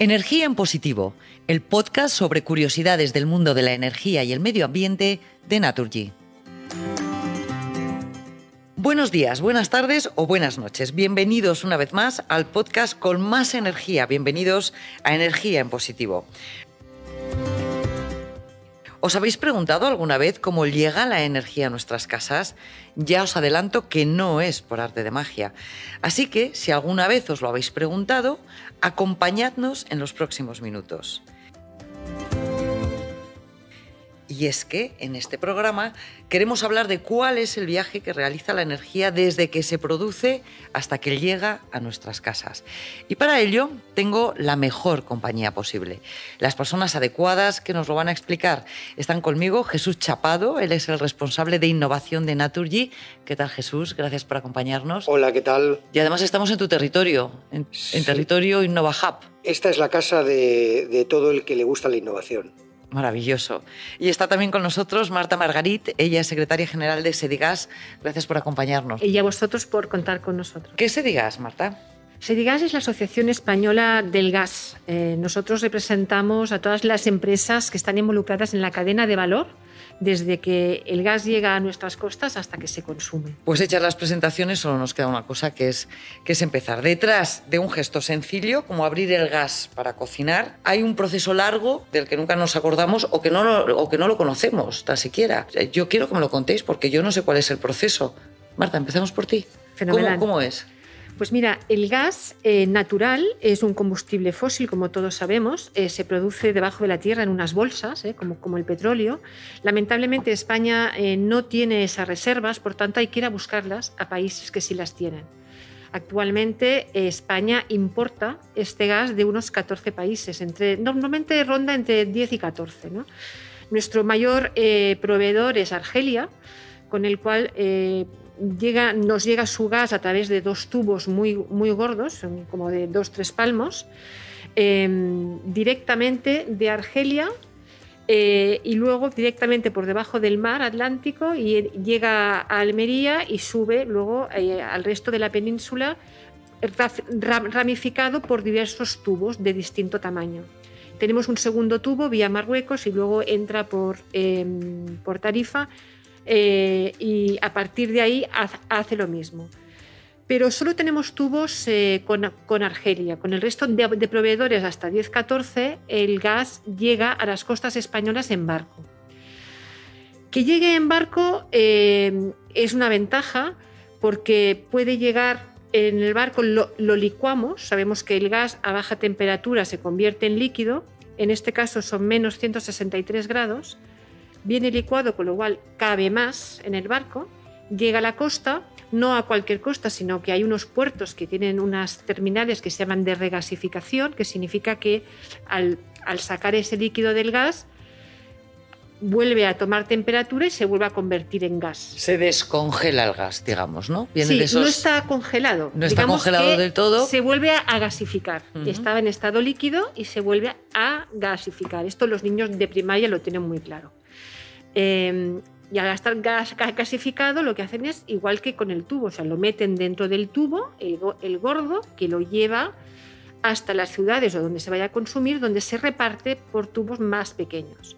Energía en Positivo, el podcast sobre curiosidades del mundo de la energía y el medio ambiente de Naturgy. Buenos días, buenas tardes o buenas noches. Bienvenidos una vez más al podcast con más energía. Bienvenidos a Energía en Positivo. ¿Os habéis preguntado alguna vez cómo llega la energía a nuestras casas? Ya os adelanto que no es por arte de magia. Así que, si alguna vez os lo habéis preguntado, acompañadnos en los próximos minutos. Y es que en este programa queremos hablar de cuál es el viaje que realiza la energía desde que se produce hasta que llega a nuestras casas. Y para ello tengo la mejor compañía posible. Las personas adecuadas que nos lo van a explicar están conmigo Jesús Chapado, él es el responsable de innovación de Naturgy. ¿Qué tal Jesús? Gracias por acompañarnos. Hola, ¿qué tal? Y además estamos en tu territorio, en, territorio Innova Hub. Esta es la casa de, de todo el que le gusta la innovación. Maravilloso. Y está también con nosotros Marta Margarit, ella es secretaria general de Sedigas. Gracias por acompañarnos. Y a vosotros por contar con nosotros. ¿Qué es Sedigas, Marta? Sedigas es la Asociación Española del Gas. Eh, nosotros representamos a todas las empresas que están involucradas en la cadena de valor desde que el gas llega a nuestras costas hasta que se consume. Pues hechas las presentaciones solo nos queda una cosa que es, que es empezar. Detrás de un gesto sencillo como abrir el gas para cocinar hay un proceso largo del que nunca nos acordamos o que no lo, o que no lo conocemos tan siquiera. Yo quiero que me lo contéis porque yo no sé cuál es el proceso. Marta, empezamos por ti. Fenomenal. ¿Cómo, cómo es? Pues mira, el gas eh, natural es un combustible fósil, como todos sabemos, eh, se produce debajo de la tierra en unas bolsas, eh, como, el petróleo. Lamentablemente España no tiene esas reservas, por tanto hay que ir a buscarlas a países que sí las tienen. Actualmente España importa este gas de unos 14 países, entre, normalmente ronda entre 10 y 14. Nuestro mayor proveedor es Argelia, con el cual nos llega su gas a través de dos tubos muy, muy gordos, como de dos, tres palmos, em, directamente de Argelia eh, y luego directamente por debajo del mar Atlántico y llega a Almería y sube luego eh, al resto de la península ramificado por diversos tubos de distinto tamaño. Tenemos un segundo tubo vía Marruecos y luego entra por, em, por Tarifa eh, y a partir de ahí hace lo mismo. Pero solo tenemos tubos eh, con, Argelia. Con el resto de, proveedores, hasta 10-14, el gas llega a las costas españolas en barco. Que llegue en barco eh, es una ventaja porque puede llegar en el barco, lo, licuamos, sabemos que el gas a baja temperatura se convierte en líquido, en este caso son menos 163 grados, viene licuado, con lo cual cabe más en el barco, llega a la costa, no a cualquier costa, sino que hay unos puertos que tienen unas terminales que se llaman de regasificación, que significa que al, sacar ese líquido del gas, vuelve a tomar temperatura y se vuelve a convertir en gas. Se descongela el gas, digamos, ¿no? sí, no está congelado. No está congelado del todo. Se vuelve a gasificar. Estaba en estado líquido y se vuelve a gasificar. Esto los niños de primaria lo tienen muy claro. Em, y al estar gas, gasificado, lo que hacen es igual que con el tubo, o sea, lo meten dentro del tubo, el, gordo, que lo lleva hasta las ciudades o donde se vaya a consumir, donde se reparte por tubos más pequeños.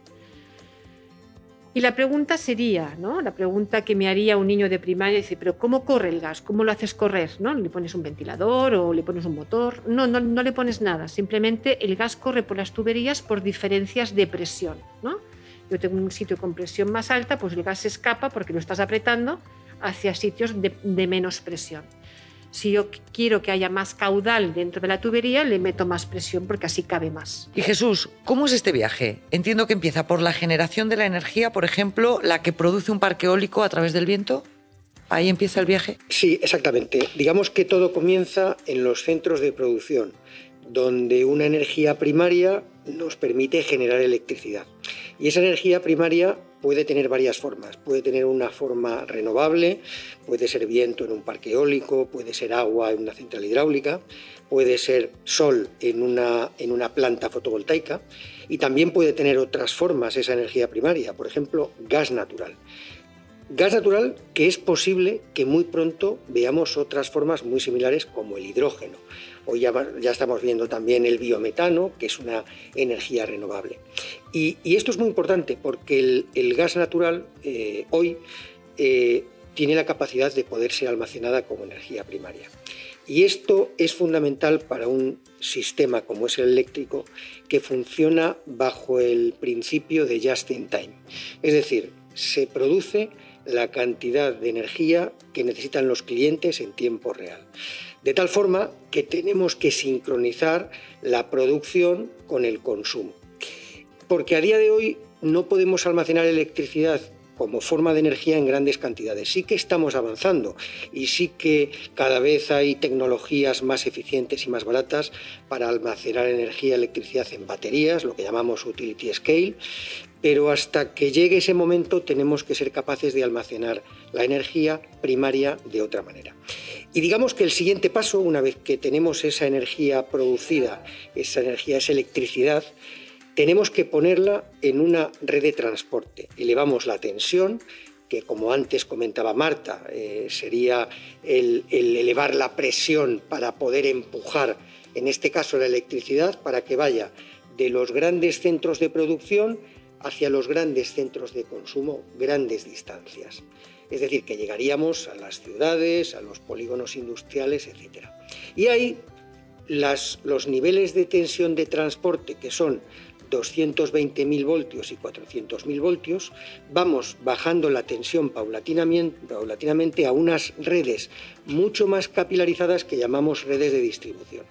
Y la pregunta sería, ¿no? La pregunta que me haría un niño de primaria dice, pero ¿cómo corre el gas? ¿Cómo lo haces correr? ¿No? ¿Le pones un ventilador o le pones un motor? No, no, no le pones nada. Simplemente el gas corre por las tuberías por diferencias de presión, ¿no? Yo tengo un sitio con presión más alta, pues el gas se escapa porque lo estás apretando hacia sitios de, menos presión. Si yo quiero que haya más caudal dentro de la tubería, le meto más presión porque así cabe más. Y Jesús, ¿cómo es este viaje? Entiendo que empieza por la generación de la energía, por ejemplo, la que produce un parque eólico a través del viento. ¿Ahí empieza el viaje? Sí, exactamente. Digamos que todo comienza en los centros de producción, donde una energía primaria nos permite generar electricidad. Y esa energía primaria puede tener varias formas. Puede tener una forma renovable, puede ser viento en un parque eólico, puede ser agua en una central hidráulica, puede ser sol en una, en una planta fotovoltaica y también puede tener otras formas esa energía primaria, por ejemplo, gas natural. Gas natural que es posible que muy pronto veamos otras formas muy similares como el hidrógeno. Hoy ya, estamos viendo también el biometano, que es una energía renovable. Y, esto es muy importante porque el, gas natural eh, hoy eh, tiene la capacidad de poder ser almacenada como energía primaria. Y esto es fundamental para un sistema como es el eléctrico que funciona bajo el principio de just in time. Es decir, se produce la cantidad de energía que necesitan los clientes en tiempo real. De tal forma que tenemos que sincronizar la producción con el consumo. Porque a día de hoy no podemos almacenar electricidad como forma de energía en grandes cantidades. Sí que estamos avanzando y sí que cada vez hay tecnologías más eficientes y más baratas para almacenar energía, electricidad en baterías, lo que llamamos utility scale, pero hasta que llegue ese momento tenemos que ser capaces de almacenar la energía primaria de otra manera. Y digamos que el siguiente paso, una vez que tenemos esa energía producida, esa energía, esa electricidad, tenemos que ponerla en una red de transporte. Elevamos la tensión, que como antes comentaba Marta, eh, sería el, elevar la presión para poder empujar, en este caso la electricidad, para que vaya de los grandes centros de producción hacia los grandes centros de consumo, grandes distancias. Es decir, que llegaríamos a las ciudades, a los polígonos industriales, etc. Y ahí los niveles de tensión de transporte, que son 220.000 voltios y 400.000 voltios, vamos bajando la tensión paulatinamente, a unas redes mucho más capilarizadas que llamamos redes de distribución.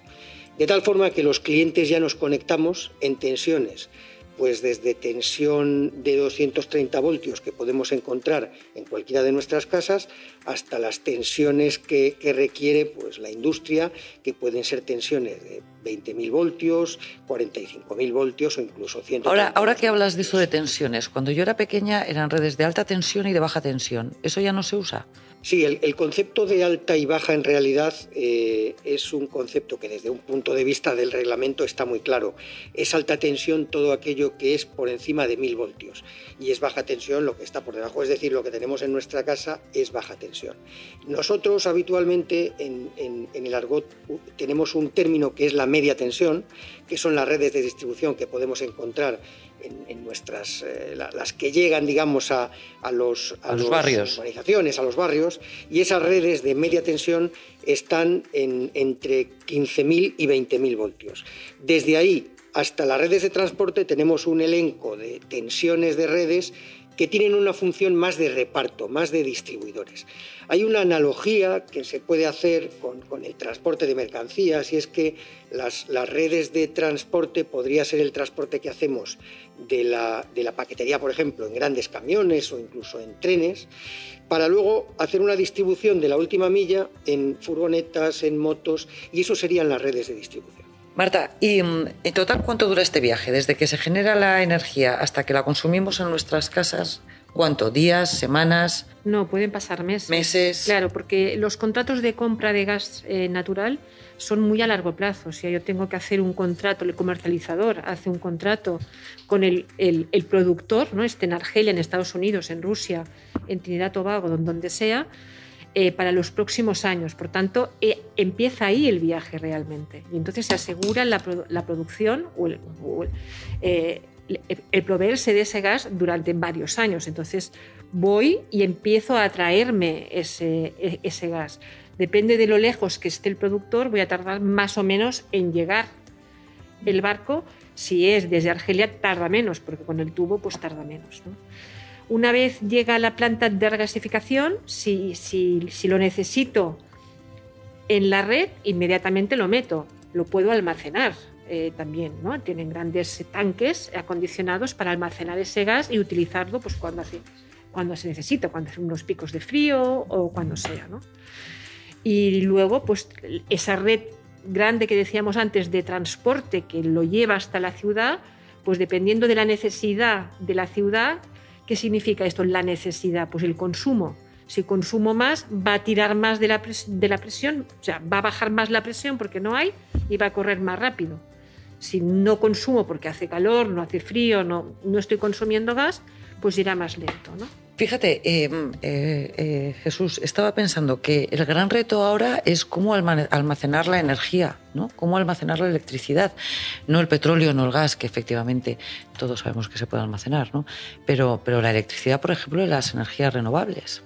De tal forma que los clientes ya nos conectamos en tensiones pues desde tensión de 230 voltios que podemos encontrar en cualquiera de nuestras casas hasta las tensiones que, requiere pues, la industria, que pueden ser tensiones de 20.000 voltios, 45.000 voltios o incluso 100. Ahora, ahora que hablas de eso de tensiones, cuando yo era pequeña eran redes de alta tensión y de baja tensión. ¿Eso ya no se usa? Sí, el, concepto de alta y baja en realidad eh, es un concepto que desde un punto de vista del reglamento está muy claro. Es alta tensión todo aquello que es por encima de 1000 voltios y es baja tensión lo que está por debajo, es decir, lo que tenemos en nuestra casa es baja tensión. Nosotros habitualmente en, en el argot tenemos un término que es la media tensión, que son las redes de distribución que podemos encontrar en, nuestras, eh, las que llegan, digamos, a, los, a, los, barrios. organizaciones, a los barrios, y esas redes de media tensión están en, entre 15.000 y 20.000 voltios. Desde ahí hasta las redes de transporte tenemos un elenco de tensiones de redes que tienen una función más de reparto, más de distribuidores. Hay una analogía que se puede hacer con, el transporte de mercancías y es que las, redes de transporte podría ser el transporte que hacemos de la, paquetería, por ejemplo, en grandes camiones o incluso en trenes, para luego hacer una distribución de la última milla en furgonetas, en motos, y eso serían las redes de distribución. Marta, ¿y mm, en total cuánto dura este viaje? Desde que se genera la energía hasta que la consumimos en nuestras casas, ¿cuánto? ¿Días? ¿Semanas? No, pueden pasar meses. Meses. Claro, porque los contratos de compra de gas eh, natural son muy a largo plazo. O sea, yo tengo que hacer un contrato, el comercializador hace un contrato con el, el, productor, ¿no? Este en Argelia, en Estados Unidos, en Rusia, en Trinidad Tobago, donde sea eh, para los próximos años. Por tanto, eh, empieza ahí el viaje realmente. Y entonces se asegura la, producción o, eh, el, proveerse de ese gas durante varios años. Entonces voy y empiezo a traerme ese, e, ese gas. Depende de lo lejos que esté el productor, voy a tardar más o menos en llegar. El barco, si es desde Argelia, tarda menos, porque con el tubo pues tarda menos. ¿no? Una vez llega a la planta de regasificación, si, lo necesito en la red, inmediatamente lo meto, lo puedo almacenar. Eh, también, ¿no? Tienen grandes tanques acondicionados para almacenar ese gas y utilizarlo pues, cuando, cuando se necesita, cuando hace unos picos de frío o cuando sea, Y luego, pues esa red grande que decíamos antes de transporte que lo lleva hasta la ciudad, pues dependiendo de la necesidad de la ciudad, ¿Qué significa esto? La necesidad, pues el consumo. Si consumo más, va a tirar más de la, de la presión, o sea, va a bajar más la presión porque no hay y va a correr más rápido. Si no consumo porque hace calor, no hace frío, no, no estoy consumiendo gas, pues irá más lento. ¿no? Fíjate, eh, eh, eh, Jesús, estaba pensando que el gran reto ahora es cómo almacenar la energía, ¿no? Cómo almacenar la electricidad, no el petróleo, no el gas, que efectivamente todos sabemos que se puede almacenar, ¿no? Pero, pero la electricidad, por ejemplo, y las energías renovables.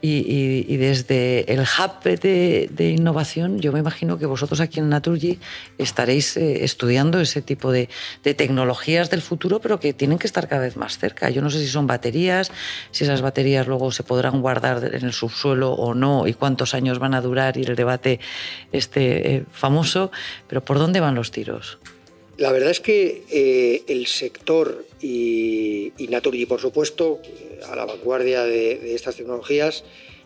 Y, desde el hub de, innovación, yo me imagino que vosotros aquí en Naturgy estaréis eh, estudiando ese tipo de, tecnologías del futuro, pero que tienen que estar cada vez más cerca. Yo no sé si son baterías, si esas baterías luego se podrán guardar en el subsuelo o no, y cuántos años van a durar, y el debate este eh, famoso, pero ¿por dónde van los tiros? La verdad es que eh, el sector y, y por supuesto, a la vanguardia de, estas tecnologías,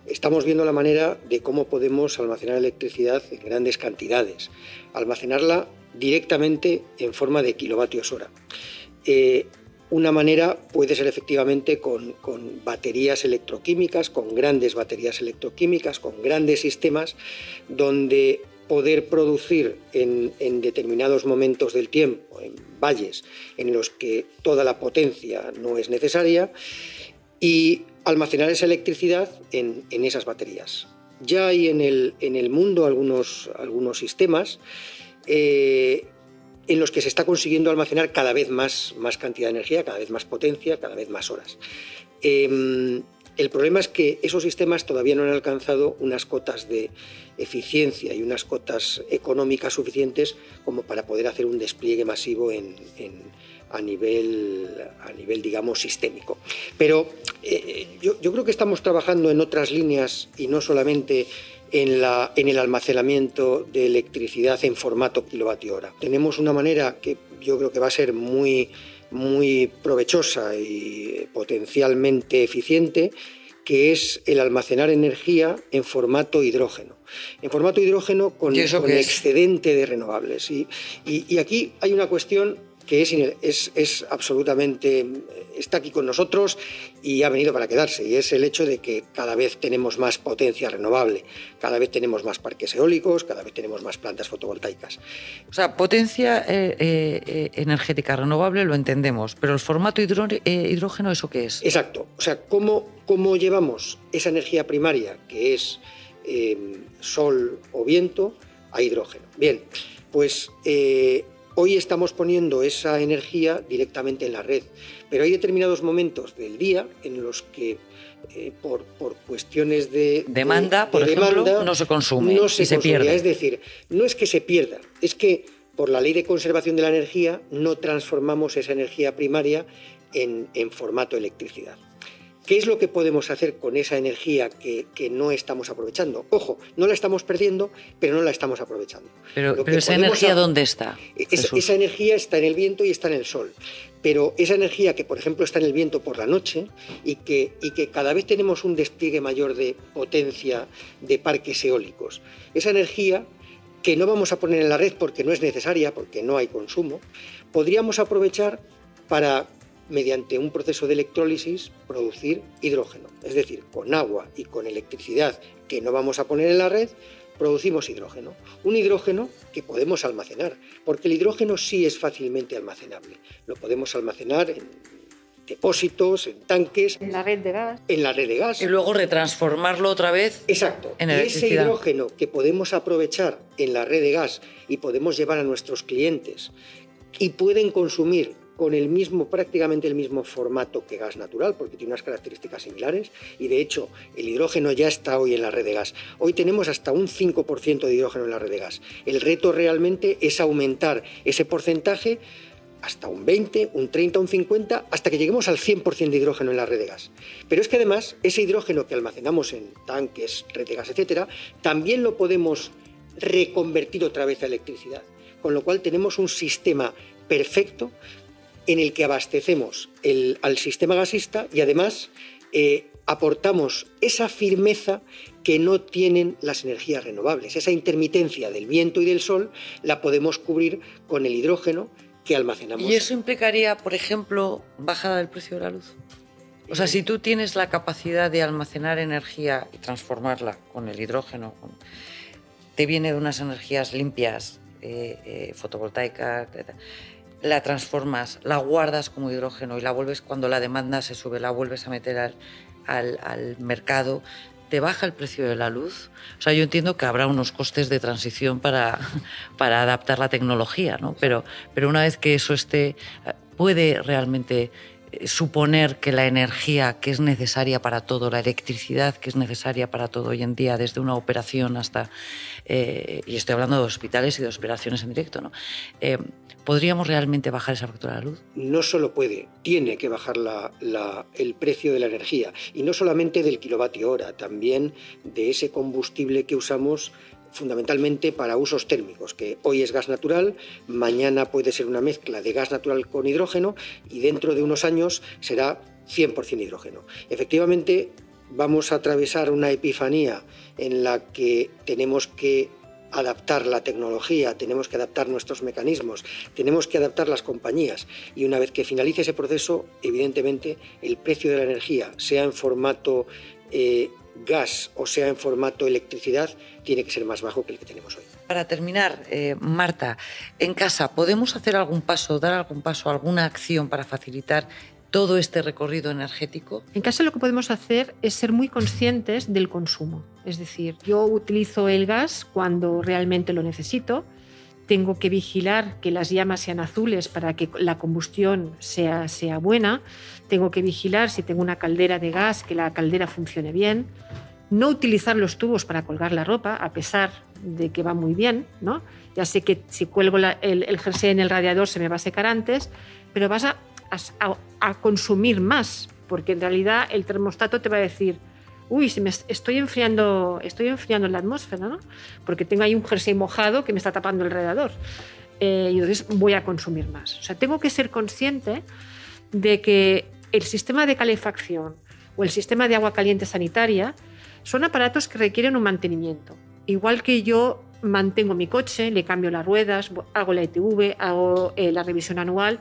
estamos viendo la manera de cómo podemos almacenar electricidad en grandes cantidades, almacenarla directamente en forma de kilovatios hora. Eh, una manera puede ser efectivamente con, baterías electroquímicas, con grandes baterías electroquímicas, con grandes sistemas, donde poder producir en, en, determinados momentos del tiempo, en valles en los que toda la potencia no es necesaria, y almacenar esa electricidad en, esas baterías. Ya hay en el, en el mundo algunos, algunos sistemas eh, en los que se está consiguiendo almacenar cada vez más, más cantidad de energía, cada vez más potencia, cada vez más horas. Em, el problema es que esos sistemas todavía no han alcanzado unas cotas de eficiencia y unas cotas económicas suficientes como para poder hacer un despliegue masivo en, a nivel, a nivel digamos, sistémico. Pero eh, yo, creo que estamos trabajando en otras líneas y no solamente en, en el almacenamiento de electricidad en formato kilovatio hora. Tenemos una manera que yo creo que va a ser muy, muy provechosa y potencialmente eficiente, que es el almacenar energía en formato hidrógeno. En formato hidrógeno con, con excedente de renovables. y, y aquí hay una cuestión que es, es, absolutamente, está aquí con nosotros y ha venido para quedarse, y es el hecho de que cada vez tenemos más potencia renovable, cada vez tenemos más parques eólicos, cada vez tenemos más plantas fotovoltaicas. O sea, potencia eh, eh, energética renovable lo entendemos, pero el formato eh, hidrógeno, ¿eso qué es? Exacto, o sea, ¿cómo, cómo llevamos esa energía primaria, que es sol o viento, a hidrógeno? Bien, pues Hoy estamos poniendo esa energía directamente en la red, pero hay determinados momentos del día en los que eh, por, cuestiones de demanda, por ejemplo, no se consume no se, pierde. Es decir, no es que se pierda, es que por la ley de conservación de la energía no transformamos esa energía primaria en, en formato electricidad. ¿Qué es lo que podemos hacer con esa energía que, no estamos aprovechando? Ojo, no la estamos perdiendo, pero no la estamos aprovechando. Pero, esa energía, ¿dónde está? esa energía está en el viento y está en el sol. Pero esa energía que, por ejemplo, está en el viento por la noche y que, y que cada vez tenemos un despliegue mayor de potencia de parques eólicos, esa energía que no vamos a poner en la red porque no es necesaria, porque no hay consumo, podríamos aprovechar para mediante un proceso de electrólisis, producir hidrógeno. Es decir, con agua y con electricidad que no vamos a poner en la red, producimos hidrógeno. Un hidrógeno que podemos almacenar, porque el hidrógeno sí es fácilmente almacenable. Lo podemos almacenar en depósitos, en tanques. En la red de gas. En la red de gas. Y luego retransformarlo otra vez. Exacto. En ese hidrógeno que podemos aprovechar en la red de gas y podemos llevar a nuestros clientes y pueden consumir con el mismo, prácticamente el mismo formato que gas natural, porque tiene unas características similares, y de hecho el hidrógeno ya está hoy en la red de gas. Hoy tenemos hasta un 5% de hidrógeno en la red de gas. El reto realmente es aumentar ese porcentaje hasta un 20, un 30, un 50, hasta que lleguemos al 100% de hidrógeno en la red de gas. Pero es que además ese hidrógeno que almacenamos en tanques, red de gas, etcétera, también lo podemos reconvertir otra vez a electricidad. Con lo cual tenemos un sistema perfecto en el que abastecemos al sistema gasista y además eh, aportamos esa firmeza que no tienen las energías renovables. Esa intermitencia del viento y del sol la podemos cubrir con el hidrógeno que almacenamos. ¿Y eso implicaría, por ejemplo, bajada del precio de la luz? O sea, si tú tienes la capacidad de almacenar energía y transformarla con el hidrógeno, te viene de unas energías limpias, eh, eh, fotovoltaicas, etc la transformas, la guardas como hidrógeno y la vuelves cuando la demanda se sube, la vuelves a meter al, al, mercado, te baja el precio de la luz. O sea, yo entiendo que habrá unos costes de transición para, para adaptar la tecnología, ¿no? Pero, pero una vez que eso esté, puede realmente eh, suponer que la energía que es necesaria para todo, la electricidad que es necesaria para todo hoy en día, desde una operación hasta, eh, y estoy hablando de hospitales y de operaciones en directo, ¿no? Eh, ¿podríamos realmente bajar esa factura de la luz? No solo puede, tiene que bajar el precio de la energía, y no solamente del kilovatio hora, también de ese combustible que usamos fundamentalmente para usos térmicos, que hoy es gas natural, mañana puede ser una mezcla de gas natural con hidrógeno y dentro de unos años será 100% hidrógeno. Efectivamente, vamos a atravesar una epifanía en la que tenemos que adaptar la tecnología, tenemos que adaptar nuestros mecanismos, tenemos que adaptar las compañías y una vez que finalice ese proceso, evidentemente el precio de la energía, sea en formato eh, gas o sea en formato electricidad, tiene que ser más bajo que el que tenemos hoy. Para terminar, eh, Marta, en casa, ¿podemos hacer algún paso, dar algún paso, alguna acción para facilitar todo este recorrido energético? En casa lo que podemos hacer es ser muy conscientes del consumo. Es decir, yo utilizo el gas cuando realmente lo necesito, tengo que vigilar que las llamas sean azules para que la combustión sea, sea buena, tengo que vigilar si tengo una caldera de gas, que la caldera funcione bien, no utilizar los tubos para colgar la ropa, a pesar de que va muy bien, ¿no? Ya sé que si cuelgo el, el, jersey en el radiador se me va a secar antes, pero vas a, a, a consumir más, porque en realidad el termostato te va a decir, uy, me estoy enfriando, estoy enfriando la atmósfera, ¿no? Porque tengo ahí un jersey mojado que me está tapando el radiador. Eh, y entonces voy a consumir más. O sea, tengo que ser consciente de que el sistema de calefacción o el sistema de agua caliente sanitaria son aparatos que requieren un mantenimiento. Igual que yo mantengo mi coche, le cambio las ruedas, hago la ITV, hago eh, la revisión anual,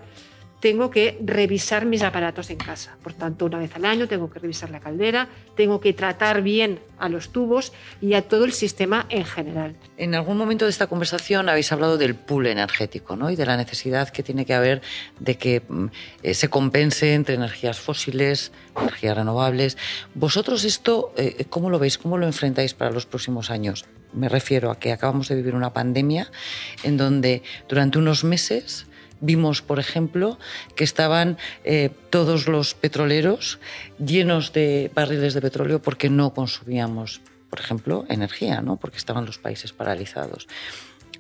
tengo que revisar mis aparatos en casa. Por tanto, una vez al año tengo que revisar la caldera, tengo que tratar bien a los tubos y a todo el sistema en general. En algún momento de esta conversación habéis hablado del pool energético ¿no? y de la necesidad que tiene que haber de que mm, eh, se compense entre energías fósiles, energías renovables. ¿Vosotros esto eh, cómo lo veis? ¿Cómo lo enfrentáis para los próximos años? Me refiero a que acabamos de vivir una pandemia en donde durante unos meses Vimos, por ejemplo, que estaban eh, todos los petroleros llenos de barriles de petróleo porque no consumíamos, por ejemplo, energía, ¿no? porque estaban los países paralizados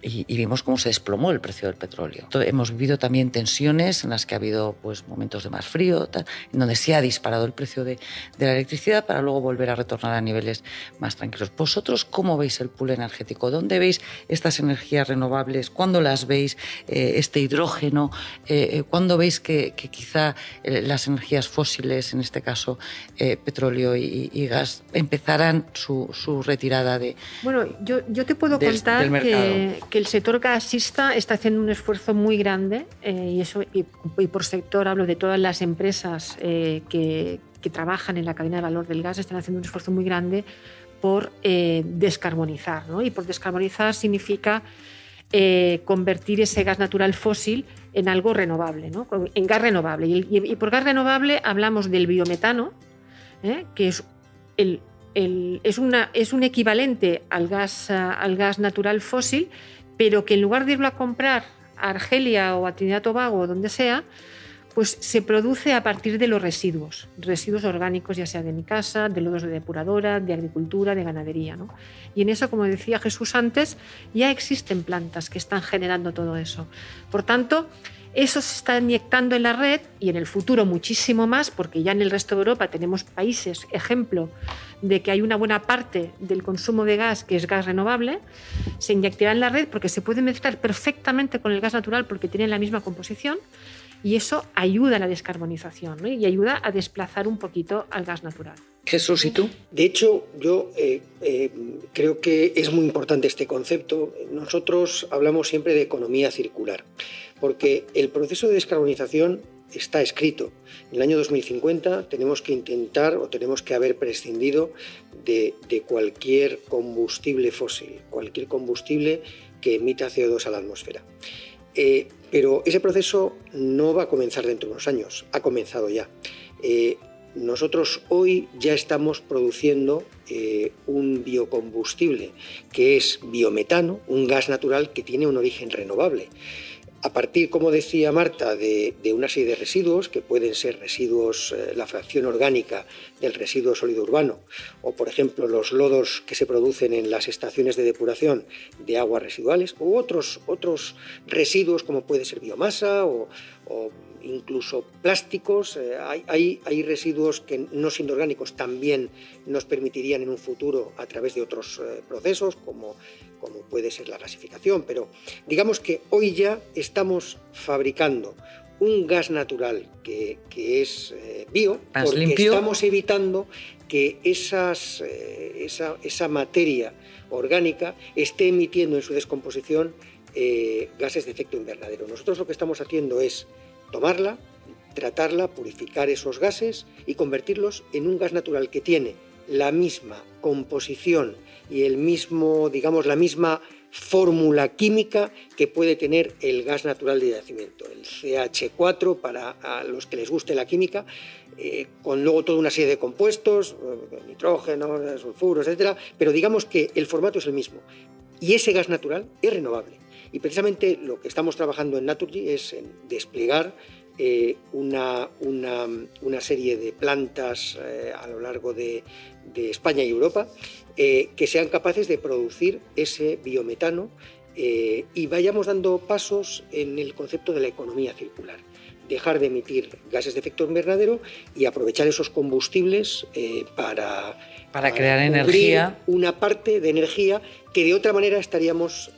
y, vimos cómo se desplomó el precio del petróleo. Hemos vivido también tensiones en las que ha habido pues, momentos de más frío, en donde se ha disparado el precio de, de, la electricidad para luego volver a retornar a niveles más tranquilos. ¿Vosotros cómo veis el pool energético? ¿Dónde veis estas energías renovables? ¿Cuándo las veis? Eh, este hidrógeno, eh, eh ¿cuándo veis que, que quizá las energías fósiles, en este caso eh, petróleo y, y, gas, empezarán su, su retirada de... Bueno, yo, yo te puedo de, contar que que el sector gasista está haciendo un esfuerzo muy grande eh, y, eso, y, por sector hablo de todas las empresas eh, que, trabajan en la cadena de valor del gas, están haciendo un esfuerzo muy grande por eh, descarbonizar. ¿no? Y por descarbonizar significa convertir ese gas natural fósil en algo renovable, ¿no? en gas renovable. Y, por gas renovable hablamos del biometano, que es es, una, es, un equivalente al gas, al gas natural fósil, pero que en lugar de irlo a comprar a Argelia o a Trinidad Tobago o donde sea, pues se produce a partir de los residuos, residuos orgánicos, ya sea de mi casa, de lodos de depuradora, de agricultura, de ganadería. ¿no? Y en eso, como decía Jesús antes, ya existen plantas que están generando todo eso. Por tanto, eso se está inyectando en la red y en el futuro muchísimo más, porque ya en el resto de Europa tenemos países, ejemplo, de que hay una buena parte del consumo de gas que es gas renovable, se inyectará en la red porque se puede mezclar perfectamente con el gas natural porque tienen la misma composición y eso ayuda a la descarbonización ¿no? y ayuda a desplazar un poquito al gas natural. Jesús, ¿y tú? De hecho, yo eh, eh, creo que es muy importante este concepto. Nosotros hablamos siempre de economía circular, porque el proceso de descarbonización está escrito. En el año 2050 tenemos que intentar o tenemos que haber prescindido de, de cualquier combustible fósil, cualquier combustible que emita CO2 a la atmósfera. Eh, Pero ese proceso no va a comenzar dentro de unos años, ha comenzado ya. Eh, nosotros hoy ya estamos produciendo eh, un biocombustible que es biometano, un gas natural que tiene un origen renovable a partir, como decía Marta, de, una serie de residuos, que pueden ser residuos, eh, la fracción orgánica del residuo sólido urbano, o por ejemplo los lodos que se producen en las estaciones de depuración de aguas residuales, u otros, otros residuos como puede ser biomasa o, incluso plásticos. Eh, hay, hay, residuos que no siendo orgánicos también nos permitirían en un futuro a través de otros eh, procesos como como puede ser la gasificación, pero digamos que hoy ya estamos fabricando un gas natural que, es eh, bio, porque estamos evitando que esas, eh, esa, materia orgánica esté emitiendo en su descomposición eh, gases de efecto invernadero. Nosotros lo que estamos haciendo es tomarla, tratarla, purificar esos gases y convertirlos en un gas natural que tiene la misma composición y el mismo, digamos, la misma fórmula química que puede tener el gas natural de yacimiento, el CH4 para los que les guste la química, eh, con luego toda una serie de compuestos, eh, nitrógeno, sulfuros, etcétera, pero digamos que el formato es el mismo y ese gas natural es renovable. Y precisamente lo que estamos trabajando en Naturgy es en desplegar eh, una, una, serie de plantas a lo largo de, de España y Europa eh, que sean capaces de producir ese biometano eh, y vayamos dando pasos en el concepto de la economía circular. Dejar de emitir gases de efecto invernadero y aprovechar esos combustibles eh, para, para, crear energía. Una parte de energía que de otra manera estaríamos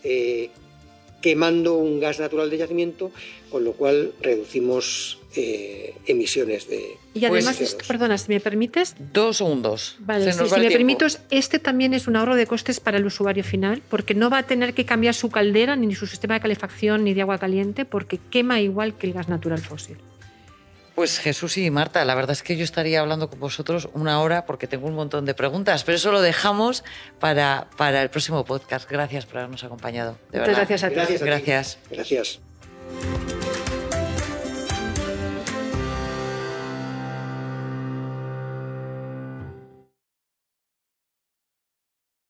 quemando un gas natural de yacimiento, con lo cual reducimos eh, emisiones de. Y además, perdona, si me permites. Dos segundos. Vale, si, me permites, este también es un ahorro de costes para el usuario final, porque no va a tener que cambiar su caldera, ni su sistema de calefacción, ni de agua caliente, porque quema igual que el gas natural fósil. Pues Jesús y Marta, la verdad es que yo estaría hablando con vosotros una hora porque tengo un montón de preguntas, pero eso lo dejamos para, para el próximo podcast. Gracias por habernos acompañado. Muchas gracias a ti. Gracias. gracias.